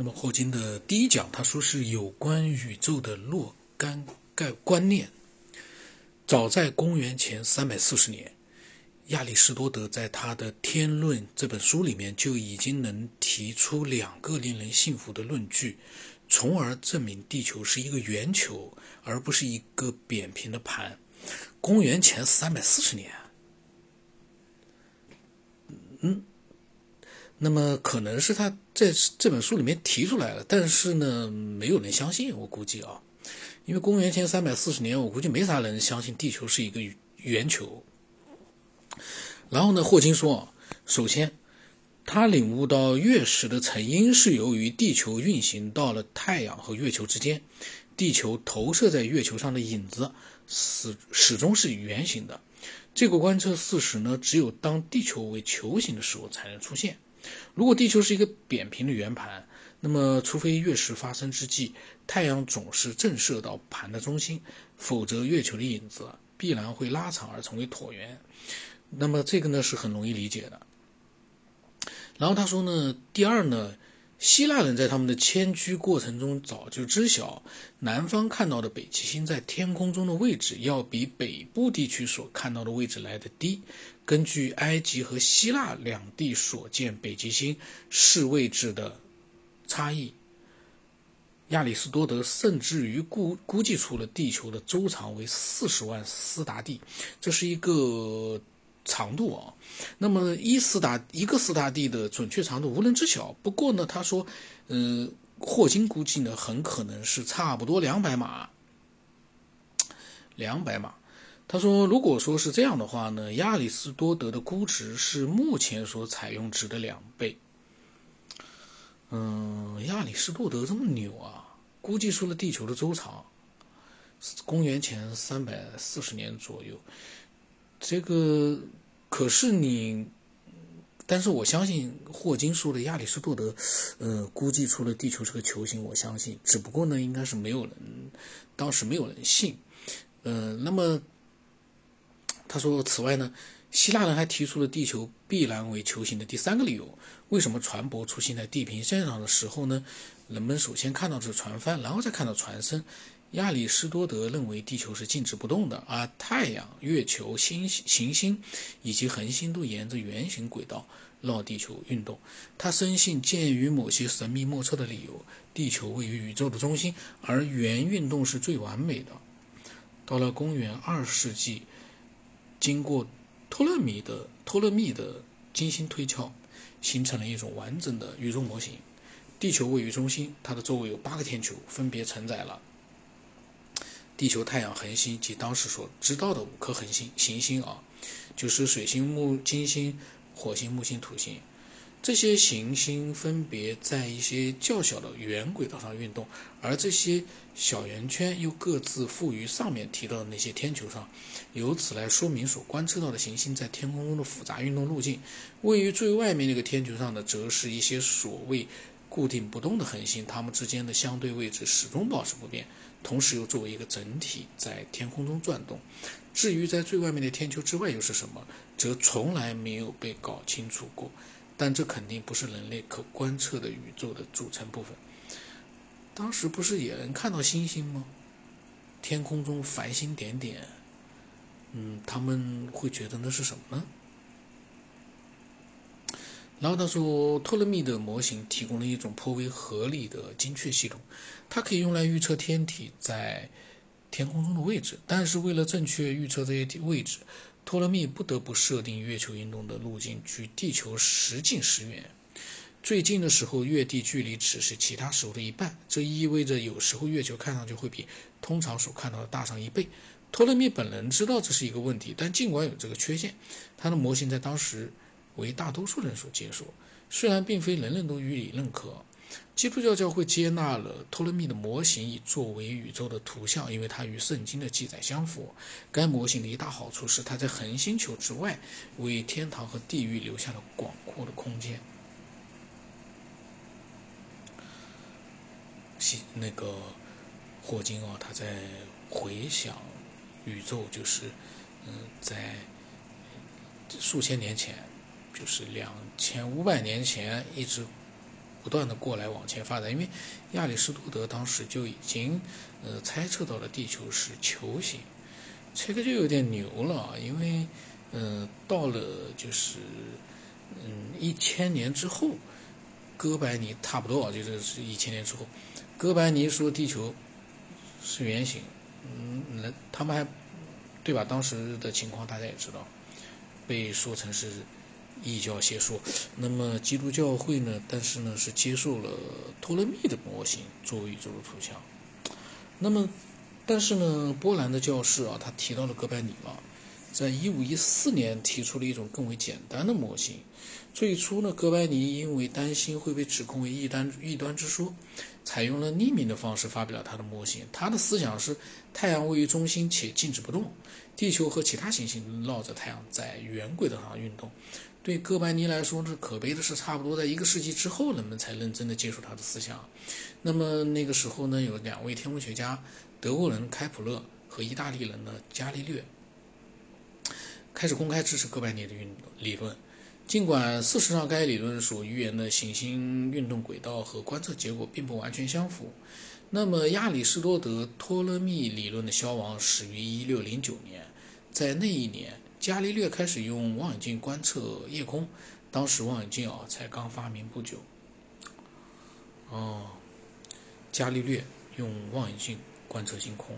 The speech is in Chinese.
那么霍金的第一讲，他说是有关宇宙的若干概观念。早在公元前三百四十年，亚里士多德在他的《天论》这本书里面就已经能提出两个令人信服的论据，从而证明地球是一个圆球，而不是一个扁平的盘。公元前三百四十年，嗯。那么可能是他在这本书里面提出来了，但是呢，没有人相信。我估计啊，因为公元前三百四十年，我估计没啥人相信地球是一个圆球。然后呢，霍金说，首先，他领悟到月食的成因是由于地球运行到了太阳和月球之间，地球投射在月球上的影子始始终是圆形的。这个观测事实呢，只有当地球为球形的时候才能出现。如果地球是一个扁平的圆盘，那么除非月食发生之际，太阳总是正射到盘的中心，否则月球的影子必然会拉长而成为椭圆。那么这个呢是很容易理解的。然后他说呢，第二呢，希腊人在他们的迁居过程中早就知晓，南方看到的北极星在天空中的位置要比北部地区所看到的位置来得低。根据埃及和希腊两地所见北极星视位置的差异，亚里士多德甚至于估估计出了地球的周长为四十万斯达地，这是一个长度啊。那么一斯达一个斯达地的准确长度无人知晓。不过呢，他说，嗯，霍金估计呢，很可能是差不多两百码，两百码。他说：“如果说是这样的话呢，亚里士多德的估值是目前所采用值的两倍。嗯，亚里士多德这么牛啊，估计出了地球的周长，公元前三百四十年左右。这个可是你，但是我相信霍金说的亚里士多德，呃，估计出了地球是个球形，我相信。只不过呢，应该是没有人，当时没有人信。呃，那么。”他说：“此外呢，希腊人还提出了地球必然为球形的第三个理由。为什么船舶出现在地平线上的时候呢？人们首先看到是船帆，然后再看到船身。亚里士多德认为地球是静止不动的，而太阳、月球、星行星以及恒星都沿着圆形轨道绕地球运动。他深信，鉴于某些神秘莫测的理由，地球位于宇宙的中心，而圆运动是最完美的。到了公元二世纪。”经过托勒密的托勒密的精心推敲，形成了一种完整的宇宙模型。地球位于中心，它的周围有八个天球，分别承载了地球、太阳、恒星及当时所知道的五颗恒星行星啊，就是水星、木、金星、火星、木星、土星。这些行星分别在一些较小的圆轨道上运动，而这些小圆圈又各自附于上面提到的那些天球上，由此来说明所观测到的行星在天空中的复杂运动路径。位于最外面那个天球上的，则是一些所谓固定不动的恒星，它们之间的相对位置始终保持不变，同时又作为一个整体在天空中转动。至于在最外面的天球之外又是什么，则从来没有被搞清楚过。但这肯定不是人类可观测的宇宙的组成部分。当时不是也能看到星星吗？天空中繁星点点，嗯，他们会觉得那是什么呢？然后他说，托勒密的模型提供了一种颇为合理的精确系统，它可以用来预测天体在天空中的位置。但是为了正确预测这些位置，托勒密不得不设定月球运动的路径距地球时近时远，最近的时候月地距离只是其他时候的一半，这意味着有时候月球看上去会比通常所看到的大上一倍。托勒密本人知道这是一个问题，但尽管有这个缺陷，他的模型在当时为大多数人所接受，虽然并非人人都予以认可。基督教教会接纳了托勒密的模型以作为宇宙的图像，因为它与圣经的记载相符。该模型的一大好处是，它在恒星球之外为天堂和地狱留下了广阔的空间。那个霍金啊，他在回想宇宙，就是嗯，在数千年前，就是两千五百年前一直。不断的过来往前发展，因为亚里士多德当时就已经呃猜测到了地球是球形，这个就有点牛了，因为嗯到了就是嗯一千年之后，哥白尼差不多啊，就是是一千年之后，哥白尼说地球是圆形，嗯那他们还对吧？当时的情况大家也知道，被说成是。异教邪说，那么基督教会呢？但是呢，是接受了托勒密的模型作为宇宙的图像。那么，但是呢，波兰的教士啊，他提到了哥白尼了，在一五一四年提出了一种更为简单的模型。最初呢，哥白尼因为担心会被指控为异端异端之说，采用了匿名的方式发表了他的模型。他的思想是太阳位于中心且静止不动，地球和其他行星绕着太阳在圆轨道上运动。对哥白尼来说，这可悲的是，差不多在一个世纪之后，人们才认真的接受他的思想。那么那个时候呢，有两位天文学家，德国人开普勒和意大利人的伽利略，开始公开支持哥白尼的运理论。尽管事实上该理论所预言的行星运动轨道和观测结果并不完全相符。那么亚里士多德托勒密理论的消亡始于1609年，在那一年。伽利略开始用望远镜观测夜空，当时望远镜啊才刚发明不久。哦，伽利略用望远镜观测星空。